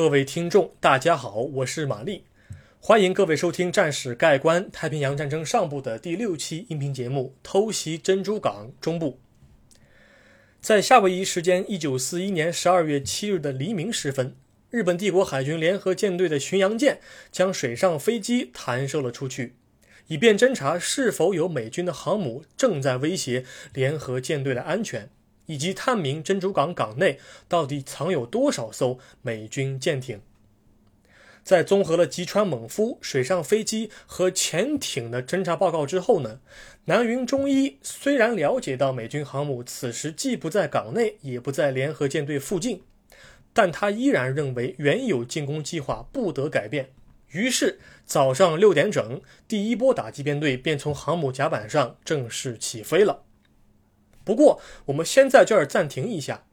各位听众，大家好，我是玛丽，欢迎各位收听《战史概观：太平洋战争上部》的第六期音频节目《偷袭珍珠港中部》。在夏威夷时间一九四一年十二月七日的黎明时分，日本帝国海军联合舰队的巡洋舰将水上飞机弹射了出去，以便侦查是否有美军的航母正在威胁联合舰队的安全。以及探明珍珠港港内到底藏有多少艘美军舰艇。在综合了吉川猛夫水上飞机和潜艇的侦察报告之后呢，南云忠一虽然了解到美军航母此时既不在港内，也不在联合舰队附近，但他依然认为原有进攻计划不得改变。于是早上六点整，第一波打击编队便从航母甲板上正式起飞了。不过，我们先在这儿暂停一下，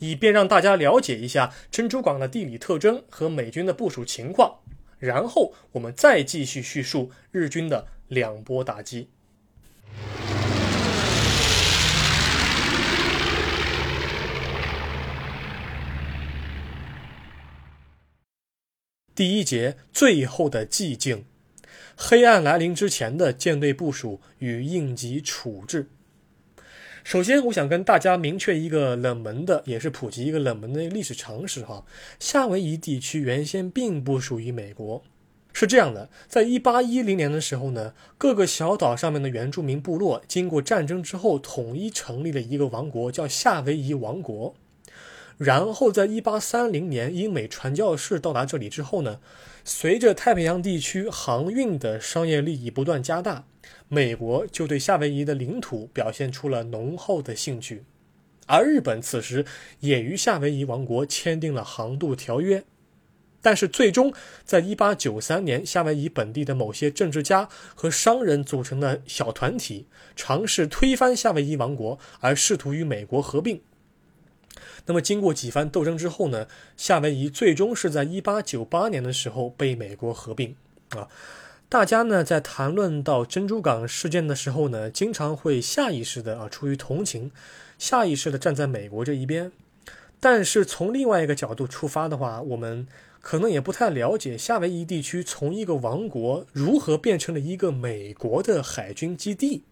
以便让大家了解一下珍珠港的地理特征和美军的部署情况。然后，我们再继续叙述日军的两波打击。第一节：最后的寂静。黑暗来临之前的舰队部署与应急处置。首先，我想跟大家明确一个冷门的，也是普及一个冷门的历史常识哈。夏威夷地区原先并不属于美国，是这样的，在一八一零年的时候呢，各个小岛上面的原住民部落经过战争之后，统一成立了一个王国，叫夏威夷王国。然后，在一八三零年，英美传教士到达这里之后呢，随着太平洋地区航运的商业利益不断加大。美国就对夏威夷的领土表现出了浓厚的兴趣，而日本此时也与夏威夷王国签订了航渡条约。但是，最终在1893年，夏威夷本地的某些政治家和商人组成的小团体尝试推翻夏威夷王国，而试图与美国合并。那么，经过几番斗争之后呢？夏威夷最终是在1898年的时候被美国合并啊。大家呢在谈论到珍珠港事件的时候呢，经常会下意识的啊，出于同情，下意识的站在美国这一边。但是从另外一个角度出发的话，我们可能也不太了解夏威夷地区从一个王国如何变成了一个美国的海军基地，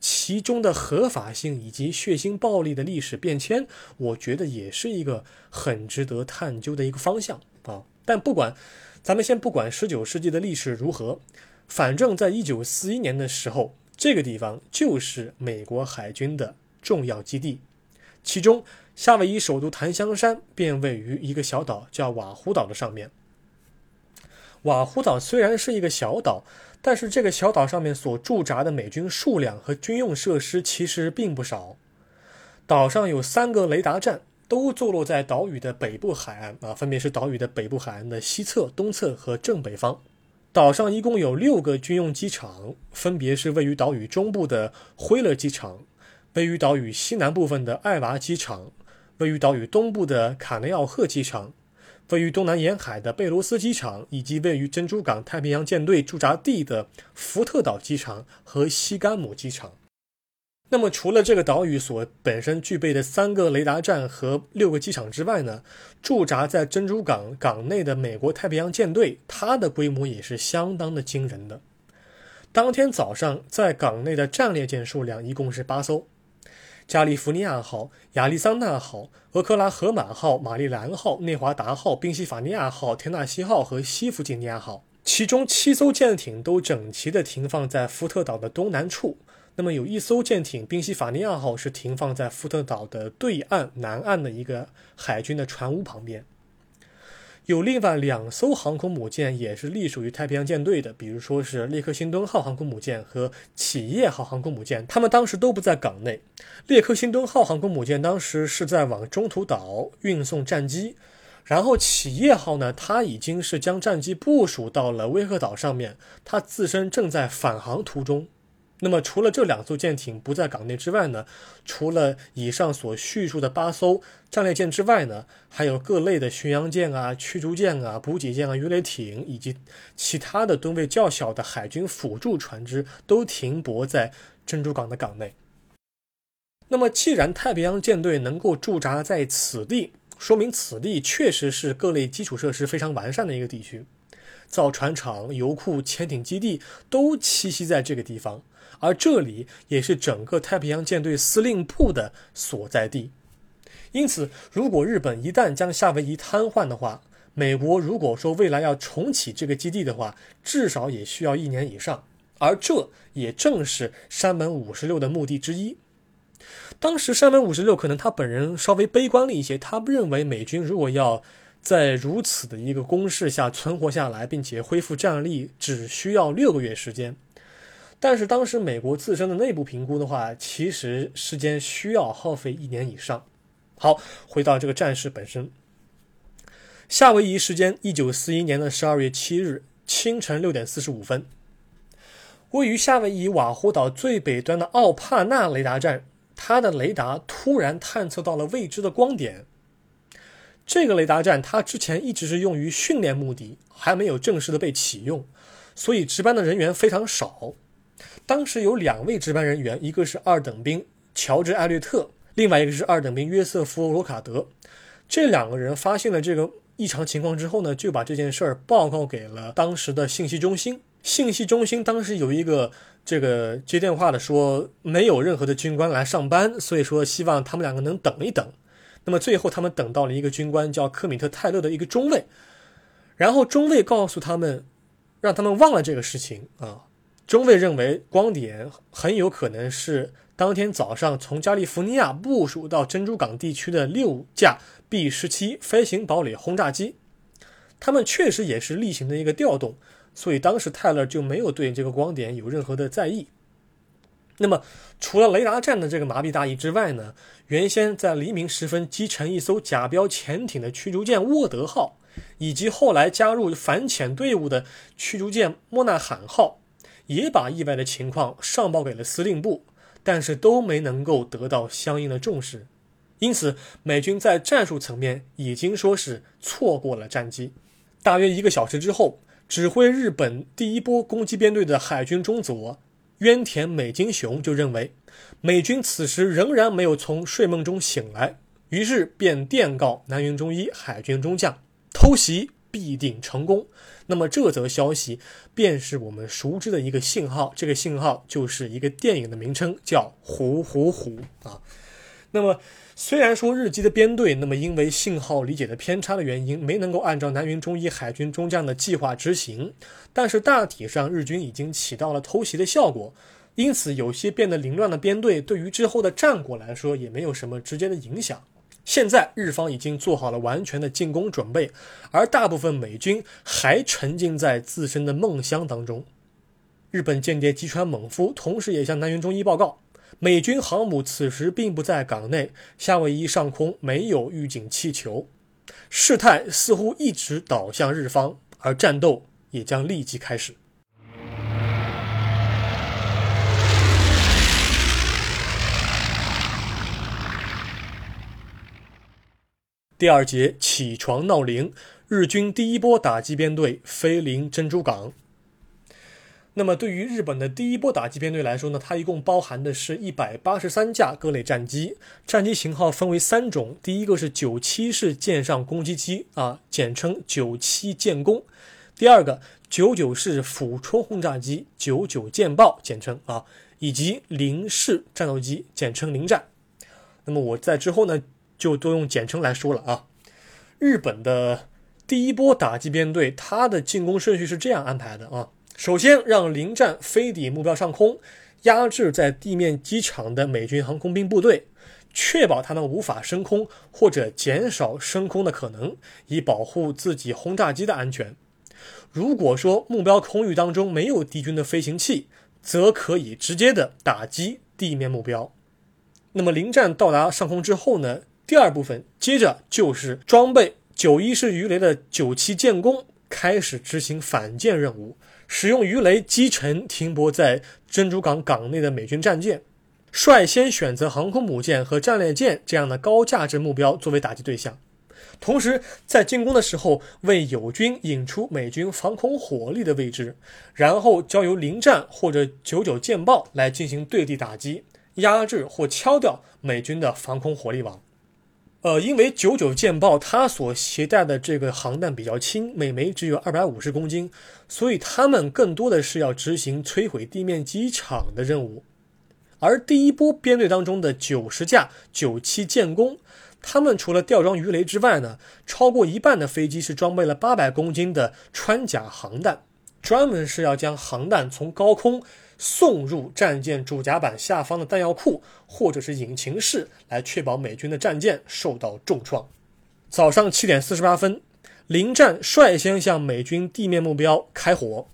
其中的合法性以及血腥暴力的历史变迁，我觉得也是一个很值得探究的一个方向啊。但不管。咱们先不管十九世纪的历史如何，反正在一九四一年的时候，这个地方就是美国海军的重要基地。其中，夏威夷首都檀香山便位于一个小岛，叫瓦胡岛的上面。瓦胡岛虽然是一个小岛，但是这个小岛上面所驻扎的美军数量和军用设施其实并不少。岛上有三个雷达站。都坐落在岛屿的北部海岸啊，分别是岛屿的北部海岸的西侧、东侧和正北方。岛上一共有六个军用机场，分别是位于岛屿中部的辉勒机场，位于岛屿西南部分的艾娃机场，位于岛屿东部的卡内奥赫机场，位于东南沿海的贝罗斯机场，以及位于珍珠港太平洋舰队驻扎地的福特岛机场和西干姆机场。那么，除了这个岛屿所本身具备的三个雷达站和六个机场之外呢，驻扎在珍珠港港内的美国太平洋舰队，它的规模也是相当的惊人的。当天早上，在港内的战列舰数量一共是八艘：加利福尼亚号、亚利桑那号、俄克拉荷马号、马里兰号、内华达号、宾夕法尼亚号、田纳西号和西弗吉尼亚号。其中七艘舰艇都整齐地停放在福特岛的东南处。那么有一艘舰艇“宾夕法尼亚号”是停放在福特岛的对岸南岸的一个海军的船坞旁边。有另外两艘航空母舰也是隶属于太平洋舰队的，比如说是列克星敦号航空母舰和企业号航空母舰，他们当时都不在港内。列克星敦号航空母舰当时是在往中途岛运送战机，然后企业号呢，它已经是将战机部署到了威克岛上面，它自身正在返航途中。那么，除了这两艘舰艇不在港内之外呢？除了以上所叙述的八艘战列舰之外呢，还有各类的巡洋舰啊、驱逐舰啊、补给舰啊、鱼雷艇以及其他的吨位较小的海军辅助船只都停泊在珍珠港的港内。那么，既然太平洋舰队能够驻扎在此地，说明此地确实是各类基础设施非常完善的一个地区，造船厂、油库、潜艇基地都栖息在这个地方，而这里也是整个太平洋舰队司令部的所在地。因此，如果日本一旦将夏威夷瘫痪的话，美国如果说未来要重启这个基地的话，至少也需要一年以上，而这也正是山本五十六的目的之一。当时山本五十六可能他本人稍微悲观了一些，他认为美军如果要在如此的一个攻势下存活下来，并且恢复战力，只需要六个月时间。但是当时美国自身的内部评估的话，其实时间需要耗费一年以上。好，回到这个战事本身，夏威夷时间一九四一年的十二月七日清晨六点四十五分，位于夏威夷瓦胡岛最北端的奥帕纳雷达站。它的雷达突然探测到了未知的光点。这个雷达站它之前一直是用于训练目的，还没有正式的被启用，所以值班的人员非常少。当时有两位值班人员，一个是二等兵乔治·艾略特，另外一个是二等兵约瑟夫·罗卡德。这两个人发现了这个异常情况之后呢，就把这件事儿报告给了当时的信息中心。信息中心当时有一个。这个接电话的说没有任何的军官来上班，所以说希望他们两个能等一等。那么最后他们等到了一个军官叫科米特泰勒的一个中尉，然后中尉告诉他们，让他们忘了这个事情啊。中尉认为光点很有可能是当天早上从加利福尼亚部署到珍珠港地区的六架 B 十七飞行堡垒轰炸机，他们确实也是例行的一个调动。所以当时泰勒就没有对这个光点有任何的在意。那么，除了雷达站的这个麻痹大意之外呢，原先在黎明时分击沉一艘假标潜艇的驱逐舰沃德号，以及后来加入反潜队伍的驱逐舰莫纳罕号，也把意外的情况上报给了司令部，但是都没能够得到相应的重视。因此，美军在战术层面已经说是错过了战机。大约一个小时之后。指挥日本第一波攻击编队的海军中佐渊田美金雄就认为，美军此时仍然没有从睡梦中醒来，于是便电告南云忠一海军中将，偷袭必定成功。那么这则消息便是我们熟知的一个信号，这个信号就是一个电影的名称，叫“虎虎虎”啊。那么。虽然说日机的编队，那么因为信号理解的偏差的原因，没能够按照南云忠一海军中将的计划执行，但是大体上日军已经起到了偷袭的效果，因此有些变得凌乱的编队对于之后的战果来说也没有什么直接的影响。现在日方已经做好了完全的进攻准备，而大部分美军还沉浸在自身的梦乡当中。日本间谍吉川猛夫同时也向南云忠一报告。美军航母此时并不在港内，夏威夷上空没有预警气球，事态似乎一直倒向日方，而战斗也将立即开始。第二节起床闹铃，日军第一波打击编队飞临珍珠港。那么，对于日本的第一波打击编队来说呢，它一共包含的是一百八十三架各类战机，战机型号分为三种，第一个是九七式舰上攻击机啊，简称九七舰攻；第二个九九式俯冲轰炸机，九九舰爆，简称啊，以及零式战斗机，简称零战。那么我在之后呢，就都用简称来说了啊。日本的第一波打击编队，它的进攻顺序是这样安排的啊。首先，让零战飞抵目标上空，压制在地面机场的美军航空兵部队，确保他们无法升空或者减少升空的可能，以保护自己轰炸机的安全。如果说目标空域当中没有敌军的飞行器，则可以直接的打击地面目标。那么，零战到达上空之后呢？第二部分接着就是装备九一式鱼雷的九七舰攻开始执行反舰任务。使用鱼雷击沉停泊在珍珠港港内的美军战舰，率先选择航空母舰和战列舰这样的高价值目标作为打击对象，同时在进攻的时候为友军引出美军防空火力的位置，然后交由零战或者九九舰爆来进行对地打击，压制或敲掉美军的防空火力网。呃，因为九九舰爆它所携带的这个航弹比较轻，每枚只有二百五十公斤，所以他们更多的是要执行摧毁地面机场的任务。而第一波编队当中的九十架九七舰攻，他们除了吊装鱼雷之外呢，超过一半的飞机是装备了八百公斤的穿甲航弹，专门是要将航弹从高空。送入战舰主甲板下方的弹药库或者是引擎室，来确保美军的战舰受到重创。早上七点四十八分，零战率先向美军地面目标开火。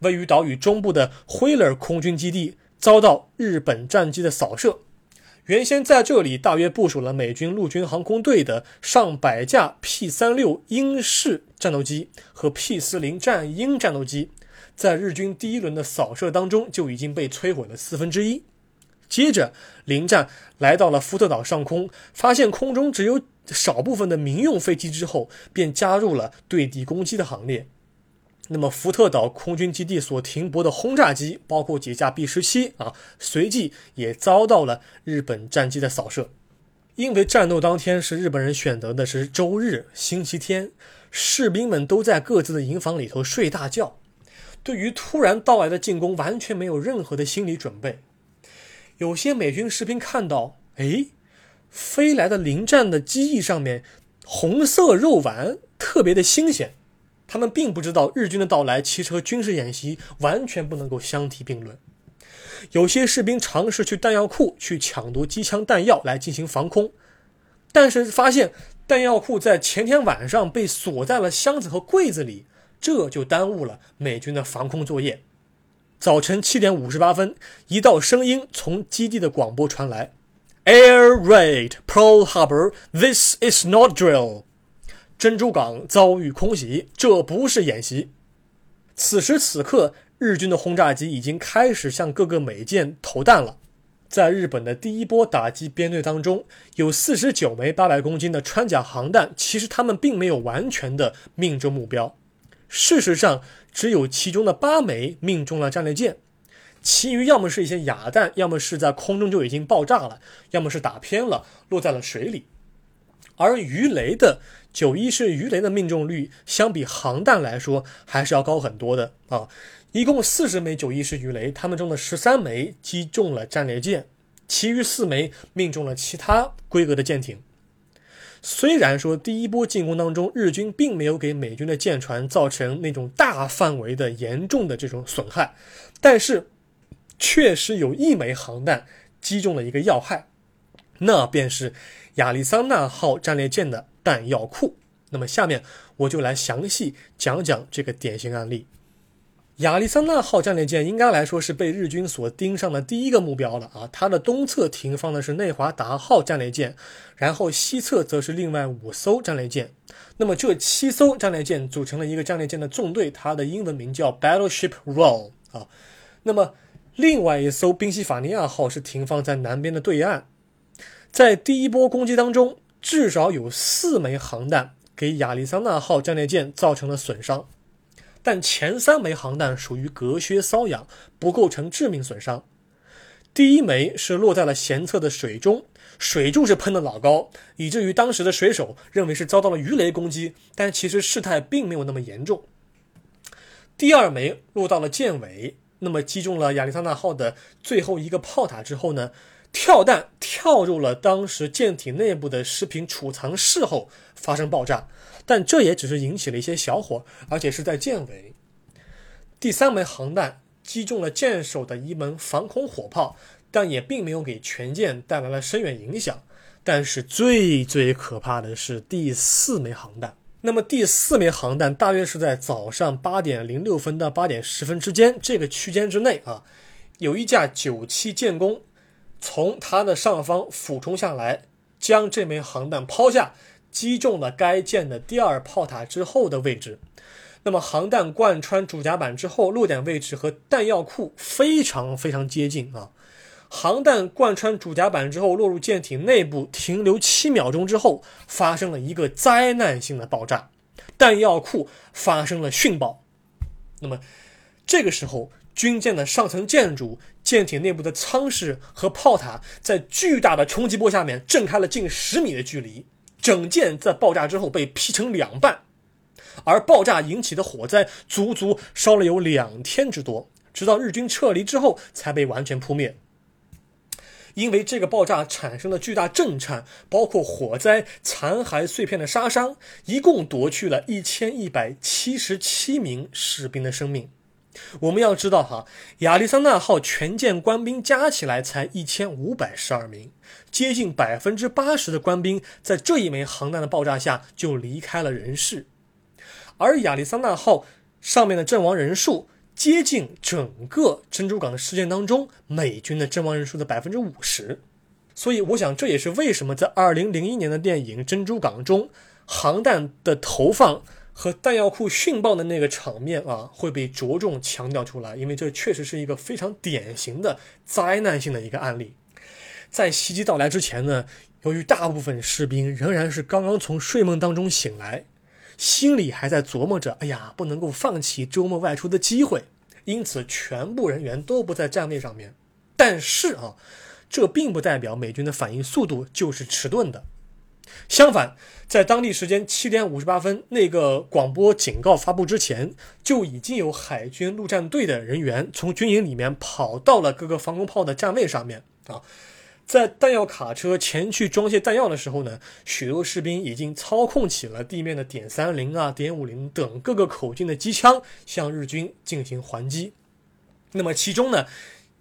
位于岛屿中部的惠勒空军基地遭到日本战机的扫射。原先在这里大约部署了美军陆军航空队的上百架 P 三六鹰式战斗机和 P 四零战鹰战斗机。在日军第一轮的扫射当中，就已经被摧毁了四分之一。接着，临战来到了福特岛上空，发现空中只有少部分的民用飞机之后，便加入了对地攻击的行列。那么，福特岛空军基地所停泊的轰炸机，包括几架 B 十七啊，随即也遭到了日本战机的扫射。因为战斗当天是日本人选择的是周日星期天，士兵们都在各自的营房里头睡大觉。对于突然到来的进攻，完全没有任何的心理准备。有些美军士兵看到，哎，飞来的临战的机翼上面红色肉丸特别的新鲜。他们并不知道日军的到来其实和军事演习完全不能够相提并论。有些士兵尝试去弹药库去抢夺机枪弹药来进行防空，但是发现弹药库在前天晚上被锁在了箱子和柜子里。这就耽误了美军的防空作业。早晨七点五十八分，一道声音从基地的广播传来：“Air raid Pearl Harbor. This is not drill.” 珍珠港遭遇空袭，这不是演习。此时此刻，日军的轰炸机已经开始向各个美舰投弹了。在日本的第一波打击编队当中，有四十九枚八百公斤的穿甲航弹，其实他们并没有完全的命中目标。事实上，只有其中的八枚命中了战列舰，其余要么是一些哑弹，要么是在空中就已经爆炸了，要么是打偏了落在了水里。而鱼雷的九一式鱼雷的命中率相比航弹来说还是要高很多的啊！一共四十枚九一式鱼雷，他们中的十三枚击中了战列舰，其余四枚命中了其他规格的舰艇。虽然说第一波进攻当中，日军并没有给美军的舰船造成那种大范围的严重的这种损害，但是确实有一枚航弹击中了一个要害，那便是亚利桑那号战列舰的弹药库。那么下面我就来详细讲讲这个典型案例。亚利桑那号战列舰应该来说是被日军所盯上的第一个目标了啊！它的东侧停放的是内华达号战列舰，然后西侧则是另外五艘战列舰。那么这七艘战列舰组成了一个战列舰的纵队，它的英文名叫 Battleship Row 啊。那么另外一艘宾夕法尼亚号是停放在南边的对岸。在第一波攻击当中，至少有四枚航弹给亚利桑那号战列舰造成了损伤。但前三枚航弹属于隔靴搔痒，不构成致命损伤。第一枚是落在了舷侧的水中，水柱是喷的老高，以至于当时的水手认为是遭到了鱼雷攻击，但其实事态并没有那么严重。第二枚落到了舰尾，那么击中了亚利桑那号的最后一个炮塔之后呢，跳弹跳入了当时舰体内部的食品储藏室后发生爆炸。但这也只是引起了一些小火，而且是在舰尾。第三枚航弹击中了舰首的一门防空火炮，但也并没有给全舰带来了深远影响。但是最最可怕的是第四枚航弹。那么第四枚航弹大约是在早上八点零六分到八点十分之间这个区间之内啊，有一架九七舰攻从它的上方俯冲下来，将这枚航弹抛下。击中了该舰的第二炮塔之后的位置，那么航弹贯穿主甲板之后，落点位置和弹药库非常非常接近啊！航弹贯穿主甲板之后，落入舰艇内部，停留七秒钟之后，发生了一个灾难性的爆炸，弹药库发生了殉爆。那么，这个时候，军舰的上层建筑、舰艇内部的舱室和炮塔在巨大的冲击波下面震开了近十米的距离，整舰在爆炸之后被劈成两半，而爆炸引起的火灾足足烧了有两天之多，直到日军撤离之后才被完全扑灭。因为这个爆炸产生了巨大震颤，包括火灾、残骸碎片的杀伤，一共夺去了一千一百七十七名士兵的生命。我们要知道，哈，亚利桑那号全舰官兵加起来才一千五百十二名，接近百分之八十的官兵在这一枚航弹的爆炸下就离开了人世，而亚利桑那号上面的阵亡人数。接近整个珍珠港的事件当中，美军的阵亡人数的百分之五十，所以我想这也是为什么在二零零一年的电影《珍珠港》中，航弹的投放和弹药库殉爆的那个场面啊会被着重强调出来，因为这确实是一个非常典型的灾难性的一个案例。在袭击到来之前呢，由于大部分士兵仍然是刚刚从睡梦当中醒来。心里还在琢磨着，哎呀，不能够放弃周末外出的机会，因此全部人员都不在站位上面。但是啊，这并不代表美军的反应速度就是迟钝的。相反，在当地时间七点五十八分那个广播警告发布之前，就已经有海军陆战队的人员从军营里面跑到了各个防空炮的站位上面啊。在弹药卡车前去装卸弹药的时候呢，许多士兵已经操控起了地面的点三零啊、点五零等各个口径的机枪，向日军进行还击。那么其中呢，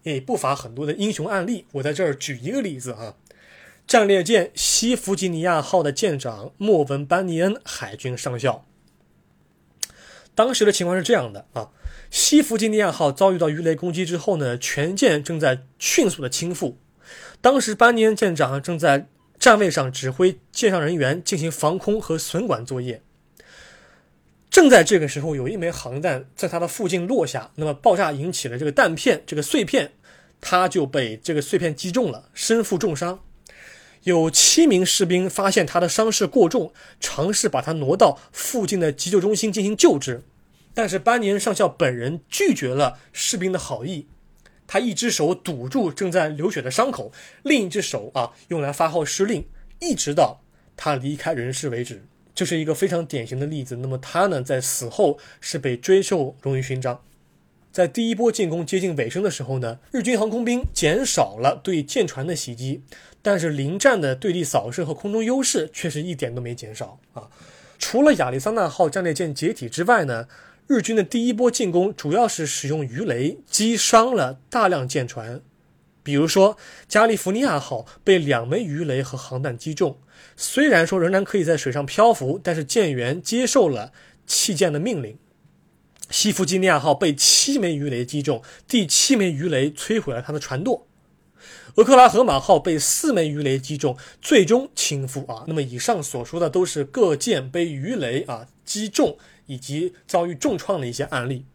也不乏很多的英雄案例。我在这儿举一个例子啊，战列舰西弗吉尼亚号的舰长莫文班尼恩海军上校。当时的情况是这样的啊，西弗吉尼亚号遭遇到鱼雷攻击之后呢，全舰正在迅速的倾覆。当时，班尼恩舰长正在站位上指挥舰上人员进行防空和损管作业。正在这个时候，有一枚航弹在他的附近落下，那么爆炸引起了这个弹片这个碎片，他就被这个碎片击中了，身负重伤。有七名士兵发现他的伤势过重，尝试把他挪到附近的急救中心进行救治，但是班尼恩上校本人拒绝了士兵的好意。他一只手堵住正在流血的伤口，另一只手啊用来发号施令，一直到他离开人世为止。这是一个非常典型的例子。那么他呢，在死后是被追授荣誉勋章。在第一波进攻接近尾声的时候呢，日军航空兵减少了对舰船的袭击，但是临战的对地扫射和空中优势却是一点都没减少啊。除了亚利桑那号战列舰解体之外呢？日军的第一波进攻主要是使用鱼雷击伤了大量舰船，比如说加利福尼亚号被两枚鱼雷和航弹击中，虽然说仍然可以在水上漂浮，但是舰员接受了弃舰的命令。西弗吉尼亚号被七枚鱼雷击中，第七枚鱼雷摧毁了它的船舵。俄克拉荷马号被四枚鱼雷击中，最终倾覆啊。那么以上所说的都是各舰被鱼雷啊击中。以及遭遇重创的一些案例，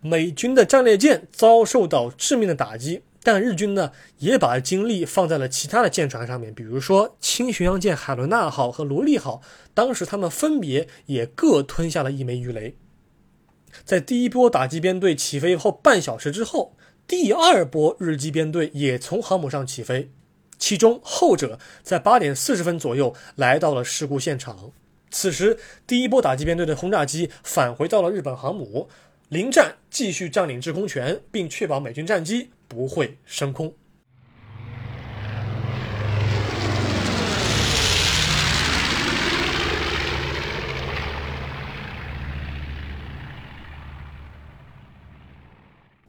美军的战列舰遭受到致命的打击，但日军呢也把精力放在了其他的舰船上面，比如说轻巡洋舰海伦娜号和罗利号，当时他们分别也各吞下了一枚鱼雷。在第一波打击编队起飞后半小时之后，第二波日机编队也从航母上起飞，其中后者在八点四十分左右来到了事故现场。此时，第一波打击编队的轰炸机返回到了日本航母，临战继续占领制空权，并确保美军战机不会升空。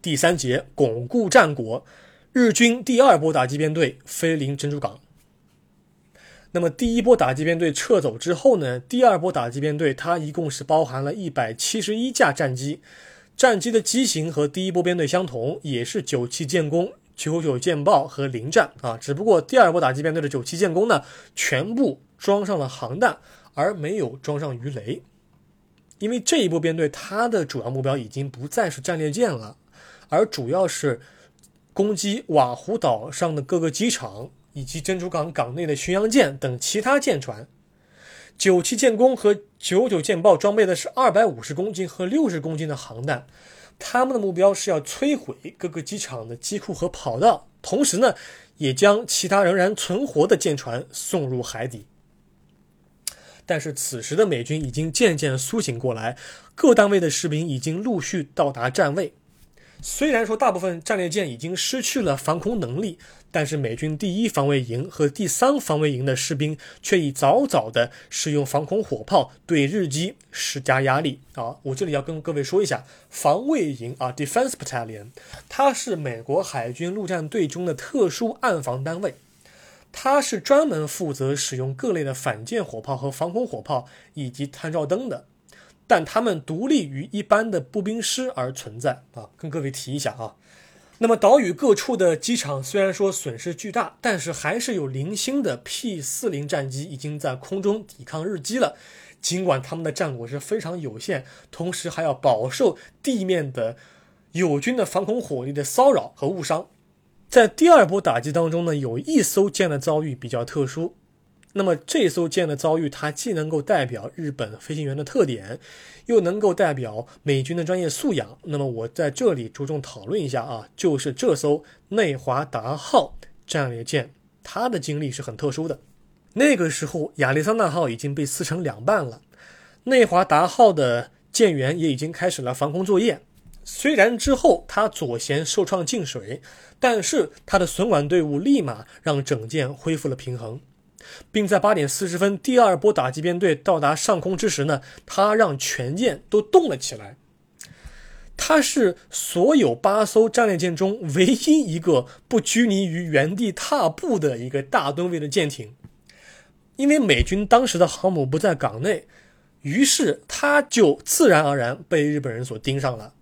第三节，巩固战果，日军第二波打击编队飞临珍珠港。那么第一波打击编队撤走之后呢？第二波打击编队它一共是包含了一百七十一架战机，战机的机型和第一波编队相同，也是九七舰攻、九九舰爆和零战啊。只不过第二波打击编队的九七舰攻呢，全部装上了航弹，而没有装上鱼雷，因为这一波编队它的主要目标已经不再是战列舰了，而主要是攻击瓦胡岛上的各个机场。以及珍珠港港内的巡洋舰等其他舰船，九七舰工和九九舰爆装备的是二百五十公斤和六十公斤的航弹，他们的目标是要摧毁各个机场的机库和跑道，同时呢，也将其他仍然存活的舰船送入海底。但是此时的美军已经渐渐苏醒过来，各单位的士兵已经陆续到达站位。虽然说大部分战列舰已经失去了防空能力，但是美军第一防卫营和第三防卫营的士兵却已早早的使用防空火炮对日机施加压力啊！我这里要跟各位说一下，防卫营啊，Defense Battalion，它是美国海军陆战队中的特殊暗防单位，它是专门负责使用各类的反舰火炮和防空火炮以及探照灯的。但他们独立于一般的步兵师而存在啊，跟各位提一下啊。那么岛屿各处的机场虽然说损失巨大，但是还是有零星的 P 四零战机已经在空中抵抗日机了。尽管他们的战果是非常有限，同时还要饱受地面的友军的防空火力的骚扰和误伤。在第二波打击当中呢，有一艘舰的遭遇比较特殊。那么这艘舰的遭遇，它既能够代表日本飞行员的特点，又能够代表美军的专业素养。那么我在这里着重讨论一下啊，就是这艘内华达号战列舰，它的经历是很特殊的。那个时候，亚利桑那号已经被撕成两半了，内华达号的舰员也已经开始了防空作业。虽然之后它左舷受创进水，但是它的损管队伍立马让整舰恢复了平衡。并在八点四十分，第二波打击编队到达上空之时呢，他让全舰都动了起来。他是所有八艘战列舰中唯一一个不拘泥于原地踏步的一个大吨位的舰艇。因为美军当时的航母不在港内，于是他就自然而然被日本人所盯上了。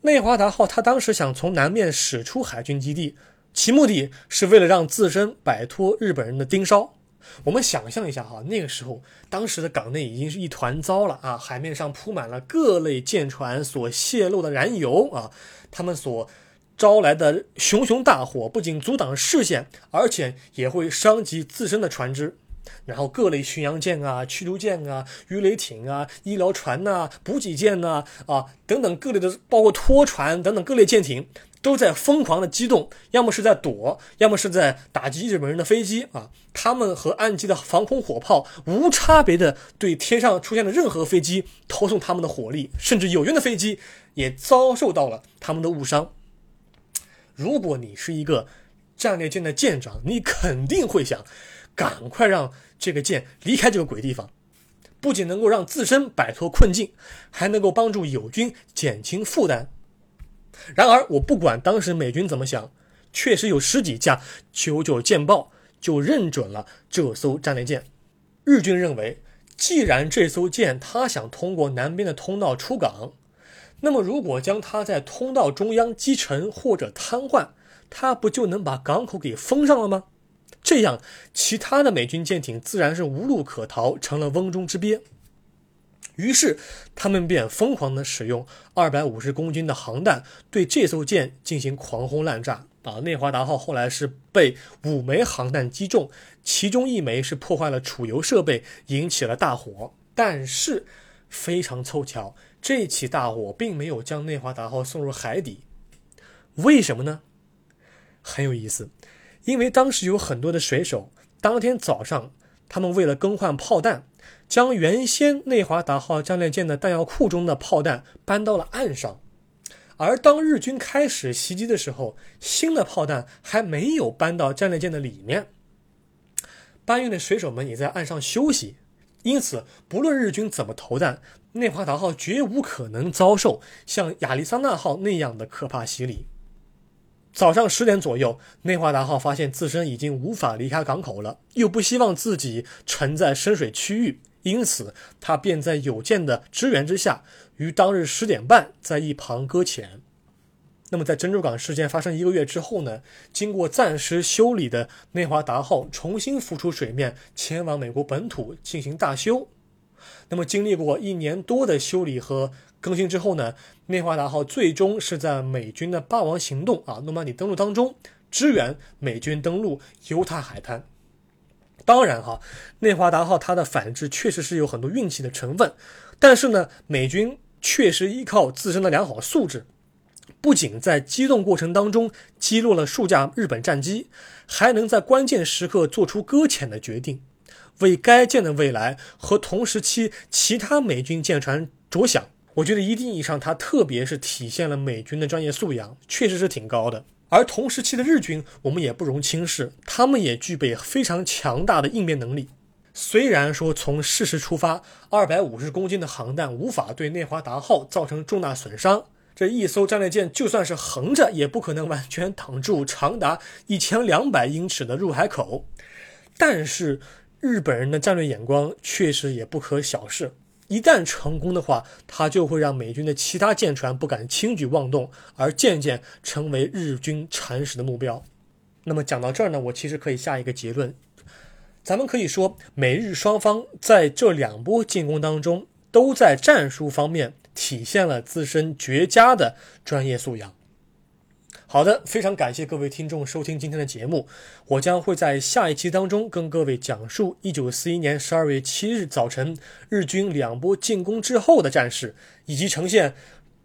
内华达号他当时想从南面驶出海军基地，其目的是为了让自身摆脱日本人的盯梢。我们想象一下哈，那个时候，当时的港内已经是一团糟了啊！海面上铺满了各类舰船所泄露的燃油啊，他们所招来的熊熊大火不仅阻挡视线，而且也会伤及自身的船只。然后各类巡洋舰啊、驱逐舰啊、鱼雷艇啊、医疗船呐、补给舰呐啊等等各类的，包括拖船等等各类舰艇。都在疯狂的机动，要么是在躲，要么是在打击日本人的飞机啊！他们和岸基的防空火炮无差别的对天上出现的任何飞机投送他们的火力，甚至友军的飞机也遭受到了他们的误伤。如果你是一个战列舰的舰长，你肯定会想，赶快让这个舰离开这个鬼地方，不仅能够让自身摆脱困境，还能够帮助友军减轻负担。然而，我不管当时美军怎么想，确实有十几架九九舰爆就认准了这艘战列舰。日军认为，既然这艘舰它想通过南边的通道出港，那么如果将它在通道中央击沉或者瘫痪，它不就能把港口给封上了吗？这样，其他的美军舰艇自然是无路可逃，成了瓮中之鳖。于是，他们便疯狂地使用二百五十公斤的航弹对这艘舰进行狂轰滥炸。啊，内华达号后来是被五枚航弹击中，其中一枚是破坏了储油设备，引起了大火。但是，非常凑巧，这起大火并没有将内华达号送入海底。为什么呢？很有意思，因为当时有很多的水手，当天早上他们为了更换炮弹。将原先内华达号战列舰的弹药库中的炮弹搬到了岸上，而当日军开始袭击的时候，新的炮弹还没有搬到战列舰的里面。搬运的水手们也在岸上休息，因此不论日军怎么投弹，内华达号绝无可能遭受像亚利桑那号那样的可怕洗礼。早上十点左右，内华达号发现自身已经无法离开港口了，又不希望自己沉在深水区域。因此，他便在有舰的支援之下，于当日十点半在一旁搁浅。那么，在珍珠港事件发生一个月之后呢？经过暂时修理的内华达号重新浮出水面，前往美国本土进行大修。那么，经历过一年多的修理和更新之后呢？内华达号最终是在美军的霸王行动啊诺曼底登陆当中支援美军登陆犹他海滩。当然哈，内华达号它的反制确实是有很多运气的成分，但是呢，美军确实依靠自身的良好素质，不仅在机动过程当中击落了数架日本战机，还能在关键时刻做出搁浅的决定，为该舰的未来和同时期其他美军舰船着想。我觉得一定意义上，它特别是体现了美军的专业素养，确实是挺高的。而同时期的日军，我们也不容轻视，他们也具备非常强大的应变能力。虽然说从事实出发，二百五十公斤的航弹无法对内华达号造成重大损伤，这一艘战列舰就算是横着，也不可能完全挡住长达一千两百英尺的入海口。但是日本人的战略眼光确实也不可小视。一旦成功的话，它就会让美军的其他舰船不敢轻举妄动，而渐渐成为日军蚕食的目标。那么讲到这儿呢，我其实可以下一个结论，咱们可以说，美日双方在这两波进攻当中，都在战术方面体现了自身绝佳的专业素养。好的，非常感谢各位听众收听今天的节目。我将会在下一期当中跟各位讲述一九四一年十二月七日早晨日军两波进攻之后的战事，以及呈现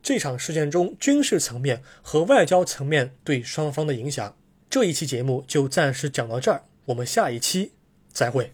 这场事件中军事层面和外交层面对双方的影响。这一期节目就暂时讲到这儿，我们下一期再会。